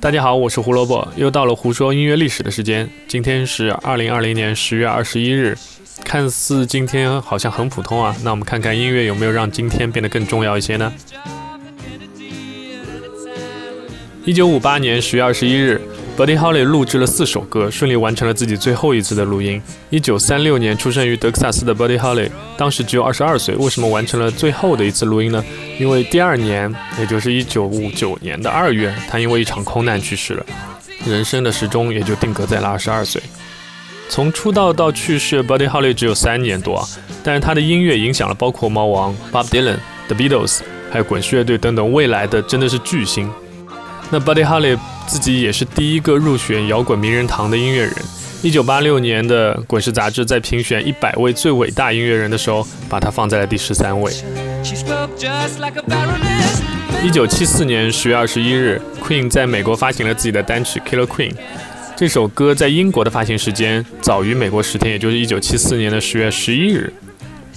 大家好，我是胡萝卜，又到了胡说音乐历史的时间。今天是二零二零年十月二十一日，看似今天好像很普通啊，那我们看看音乐有没有让今天变得更重要一些呢？一九五八年十月二十一日。Buddy Holly 录制了四首歌，顺利完成了自己最后一次的录音。一九三六年出生于德克萨斯的 Buddy Holly，当时只有二十二岁。为什么完成了最后的一次录音呢？因为第二年，也就是一九五九年的二月，他因为一场空难去世了，人生的时钟也就定格在了二十二岁。从出道到去世，Buddy Holly 只有三年多，但是他的音乐影响了包括猫王、Bob Dylan、The Beatles，还有滚石乐队等等未来的真的是巨星。那 Buddy Holly 自己也是第一个入选摇滚名人堂的音乐人。一九八六年的《滚石》杂志在评选一百位最伟大音乐人的时候，把他放在了第十三位。一九七四年十月二十一日，Queen 在美国发行了自己的单曲《Killer Queen》。这首歌在英国的发行时间早于美国十天，也就是一九七四年的十月十一日。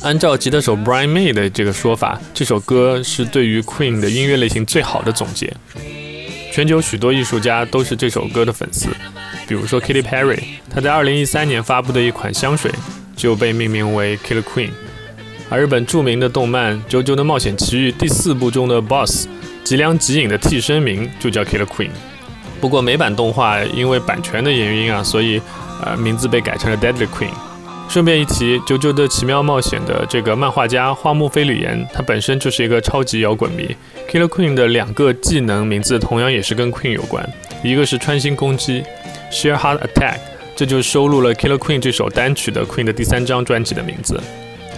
按照吉他手 Brian May 的这个说法，这首歌是对于 Queen 的音乐类型最好的总结。全球许多艺术家都是这首歌的粉丝，比如说 Katy Perry，他在2013年发布的一款香水就被命名为 Killer Queen。而日本著名的动漫《JoJo 的冒险奇遇》第四部中的 Boss 吉良吉影的替身名就叫 Killer Queen。不过美版动画因为版权的原因啊，所以呃名字被改成了 Deadly Queen。顺便一提，《九九的奇妙冒险》的这个漫画家花木飞吕彦，他本身就是一个超级摇滚迷。Killer Queen 的两个技能名字同样也是跟 Queen 有关，一个是穿心攻击 （Share Heart Attack），这就收录了 Killer Queen 这首单曲的 Queen 的第三张专辑的名字；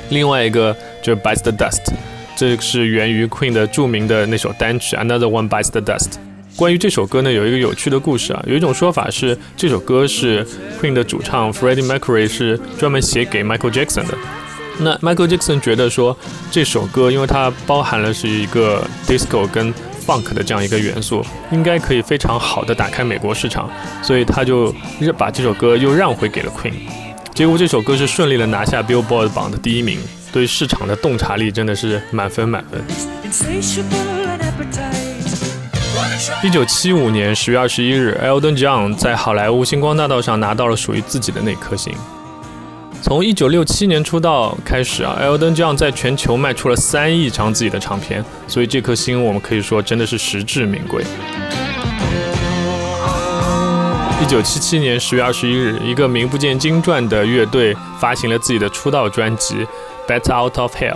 另外一个就是 Bites the Dust，这是源于 Queen 的著名的那首单曲 Another One Bites the Dust。关于这首歌呢，有一个有趣的故事啊。有一种说法是，这首歌是 Queen 的主唱 Freddie Mercury 是专门写给 Michael Jackson 的。那 Michael Jackson 觉得说，这首歌因为它包含了是一个 disco 跟 funk 的这样一个元素，应该可以非常好的打开美国市场，所以他就把这首歌又让回给了 Queen。结果这首歌是顺利的拿下 Billboard 榜的第一名，对市场的洞察力真的是满分满分。一九七五年十月二十一日，Elton John 在好莱坞星光大道上拿到了属于自己的那颗星。从一九六七年出道开始啊，Elton John 在全球卖出了三亿张自己的唱片，所以这颗星我们可以说真的是实至名归。一九七七年十月二十一日，一个名不见经传的乐队发行了自己的出道专辑《，BET Out of Hell》。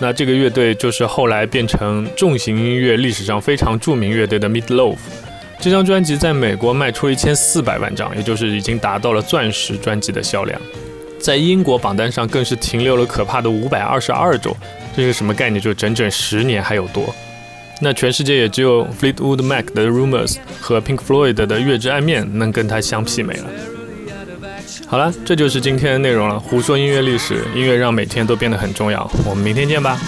那这个乐队就是后来变成重型音乐历史上非常著名乐队的 Meatloaf。这张专辑在美国卖出了一千四百万张，也就是已经达到了钻石专辑的销量。在英国榜单上更是停留了可怕的五百二十二周，这是什么概念？就整整十年还有多。那全世界也只有 Fleetwood Mac 的 Rumors 和 Pink Floyd 的《月之暗面》能跟它相媲美了。好了这就是今天的内容了。胡说音乐历史音乐让每天都变得很重要。我们明天见吧。